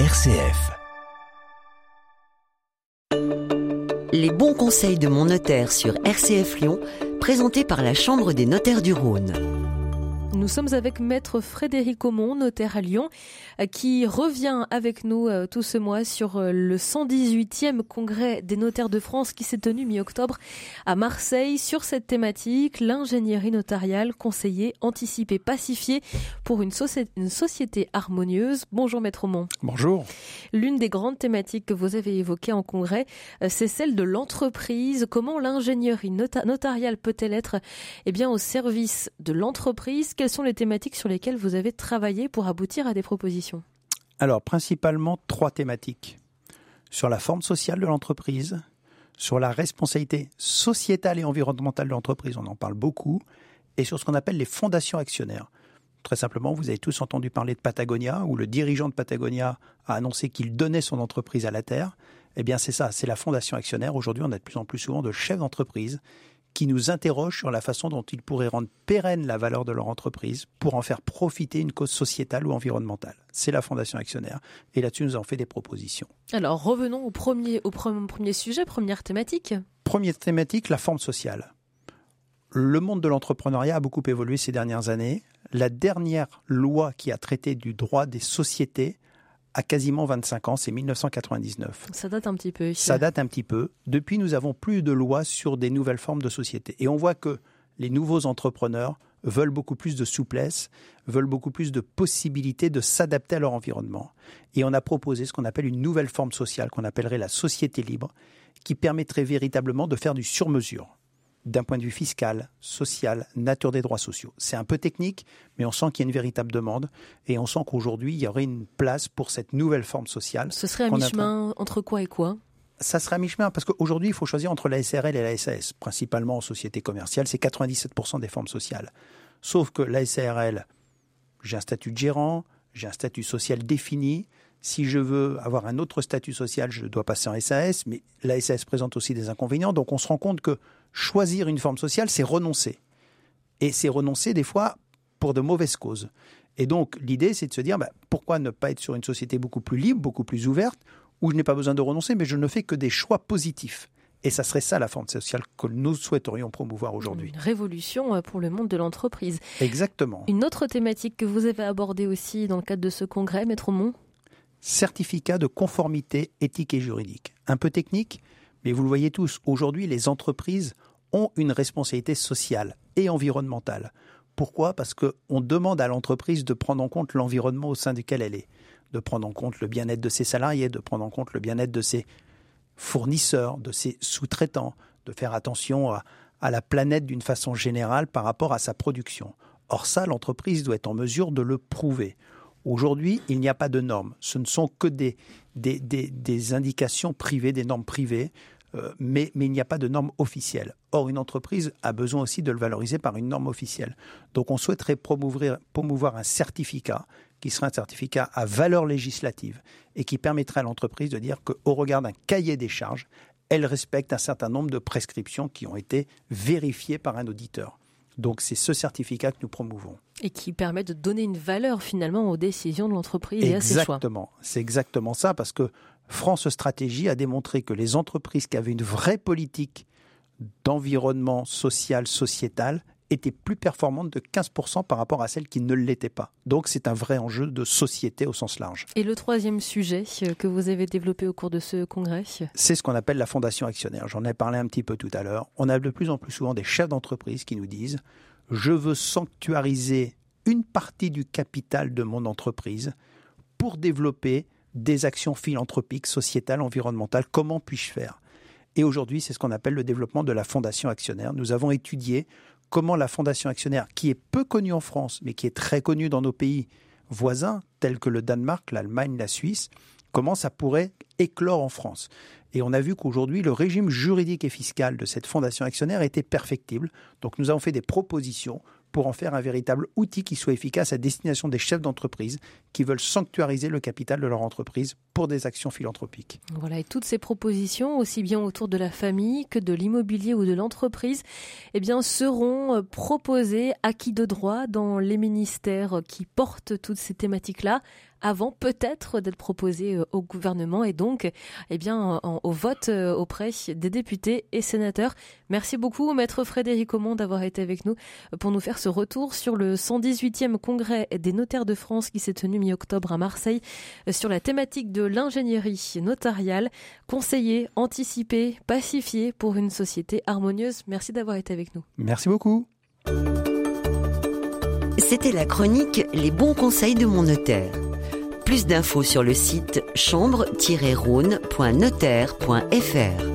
RCF. Les bons conseils de mon notaire sur RCF Lyon, présentés par la Chambre des notaires du Rhône. Nous sommes avec Maître Frédéric Aumont, notaire à Lyon, euh, qui revient avec nous euh, tout ce mois sur euh, le 118e congrès des notaires de France qui s'est tenu mi-octobre à Marseille sur cette thématique, l'ingénierie notariale conseillée, anticipée, pacifiée pour une, une société harmonieuse. Bonjour Maître Aumont. Bonjour. L'une des grandes thématiques que vous avez évoquées en congrès, c'est celle de l'entreprise. Comment l'ingénierie notariale peut-elle être eh bien, au service de l'entreprise? Quelles sont les thématiques sur lesquelles vous avez travaillé pour aboutir à des propositions Alors, principalement trois thématiques. Sur la forme sociale de l'entreprise, sur la responsabilité sociétale et environnementale de l'entreprise, on en parle beaucoup, et sur ce qu'on appelle les fondations actionnaires. Très simplement, vous avez tous entendu parler de Patagonia, où le dirigeant de Patagonia a annoncé qu'il donnait son entreprise à la Terre. Eh bien, c'est ça, c'est la fondation actionnaire. Aujourd'hui, on a de plus en plus souvent de chefs d'entreprise qui nous interrogent sur la façon dont ils pourraient rendre pérenne la valeur de leur entreprise pour en faire profiter une cause sociétale ou environnementale. C'est la Fondation Actionnaire. Et là-dessus, nous avons fait des propositions. Alors, revenons au premier, au premier sujet, première thématique. Première thématique, la forme sociale. Le monde de l'entrepreneuriat a beaucoup évolué ces dernières années. La dernière loi qui a traité du droit des sociétés à quasiment 25 ans, c'est 1999. Ça date un petit peu. Ça date un petit peu. Depuis, nous avons plus de lois sur des nouvelles formes de société. Et on voit que les nouveaux entrepreneurs veulent beaucoup plus de souplesse, veulent beaucoup plus de possibilités de s'adapter à leur environnement. Et on a proposé ce qu'on appelle une nouvelle forme sociale, qu'on appellerait la société libre, qui permettrait véritablement de faire du sur-mesure d'un point de vue fiscal, social, nature des droits sociaux. C'est un peu technique, mais on sent qu'il y a une véritable demande et on sent qu'aujourd'hui, il y aurait une place pour cette nouvelle forme sociale. Ce serait à mi-chemin entre quoi et quoi? Ça serait à mi-chemin parce qu'aujourd'hui, il faut choisir entre la SRL et la SAS. Principalement en société commerciale, c'est 97% des formes sociales. Sauf que la SRL, j'ai un statut de gérant, j'ai un statut social défini, si je veux avoir un autre statut social, je dois passer en SAS, mais la SAS présente aussi des inconvénients. Donc on se rend compte que choisir une forme sociale, c'est renoncer. Et c'est renoncer des fois pour de mauvaises causes. Et donc l'idée, c'est de se dire, bah, pourquoi ne pas être sur une société beaucoup plus libre, beaucoup plus ouverte, où je n'ai pas besoin de renoncer, mais je ne fais que des choix positifs. Et ça serait ça la forme sociale que nous souhaiterions promouvoir aujourd'hui. Une révolution euh, pour le monde de l'entreprise. Exactement. Une autre thématique que vous avez abordée aussi dans le cadre de ce congrès, Maître Mont certificat de conformité éthique et juridique. Un peu technique, mais vous le voyez tous, aujourd'hui les entreprises ont une responsabilité sociale et environnementale. Pourquoi? Parce qu'on demande à l'entreprise de prendre en compte l'environnement au sein duquel elle est, de prendre en compte le bien-être de ses salariés, de prendre en compte le bien-être de ses fournisseurs, de ses sous-traitants, de faire attention à, la planète d'une façon générale par rapport à sa production. Or ça, l'entreprise doit être en mesure de le prouver. Aujourd'hui, il n'y a pas de normes. Ce ne sont que des, indications privées, des normes privées, mais, mais il n'y a pas de normes officielles. Or, une entreprise a besoin aussi de le valoriser par une norme officielle. Donc, on souhaiterait promouvoir, promouvoir un certificat qui serait un certificat à valeur législative et qui permettrait à l'entreprise de dire qu'au regard d'un cahier des charges, elle respecte un certain nombre de prescriptions qui ont été vérifiées par un auditeur. Donc c'est ce certificat que nous promouvons. Et qui permet de donner une valeur finalement aux décisions de l'entreprise et à ses choix. Exactement, c'est exactement ça parce que France Stratégie a démontré que les entreprises qui avaient une vraie politique d'environnement social, sociétal, étaient plus performantes de 15% par rapport à celles qui ne l'étaient pas. Donc c'est un vrai enjeu de société au sens large. Et le troisième sujet euh, que vous avez développé au cours de ce congrès? C'est ce qu'on appelle la fondation actionnaire. J'en ai parlé un petit peu tout à l'heure. On a de plus en plus souvent des chefs d'entreprise qui nous disent je veux sanctuariser une partie du capital de mon entreprise pour développer des actions philanthropiques, sociétales, environnementales. Comment puis-je faire? Et aujourd'hui, c'est ce qu'on appelle le développement de la fondation actionnaire. Nous avons étudié comment la Fondation Actionnaire, qui est peu connue en France, mais qui est très connue dans nos pays voisins, tels que le Danemark, l'Allemagne, la Suisse, comment ça pourrait éclore en France. Et on a vu qu'aujourd'hui, le régime juridique et fiscal de cette fondation actionnaire était perfectible. Donc nous avons fait des propositions pour en faire un véritable outil qui soit efficace à destination des chefs d'entreprise qui veulent sanctuariser le capital de leur entreprise pour des actions philanthropiques. Voilà, et toutes ces propositions, aussi bien autour de la famille que de l'immobilier ou de l'entreprise, eh bien, seront euh, proposées acquis de droit dans les ministères qui portent toutes ces thématiques-là avant peut-être d'être proposé au gouvernement et donc eh bien au vote auprès des députés et sénateurs. Merci beaucoup maître Frédéric Aumont d'avoir été avec nous pour nous faire ce retour sur le 118e congrès des notaires de France qui s'est tenu mi-octobre à Marseille sur la thématique de l'ingénierie notariale, conseiller, anticiper, pacifier pour une société harmonieuse. Merci d'avoir été avec nous. Merci beaucoup. C'était la chronique Les bons conseils de mon notaire. Plus d'infos sur le site chambre-rhône.notaire.fr.